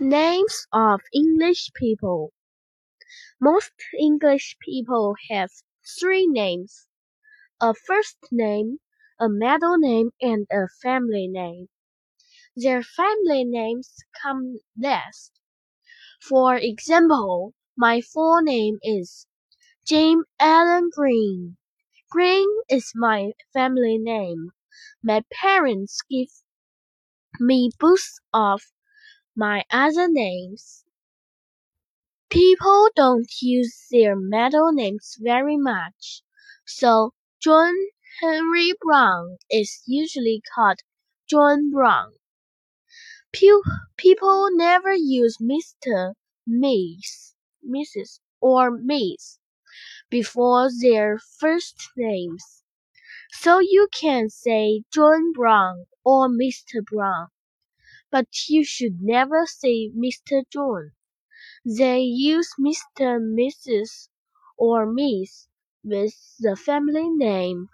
Names of English people. Most English people have three names a first name, a middle name, and a family name. Their family names come last. For example, my full name is James Allen Green. Green is my family name. My parents give me both of my other names. People don't use their middle names very much, so John Henry Brown is usually called John Brown. People never use Mr., Miss, Mrs., or Miss before their first names, so you can say John Brown or Mr. Brown but you should never say Mr. John. They use Mr., Mrs., or Miss with the family name.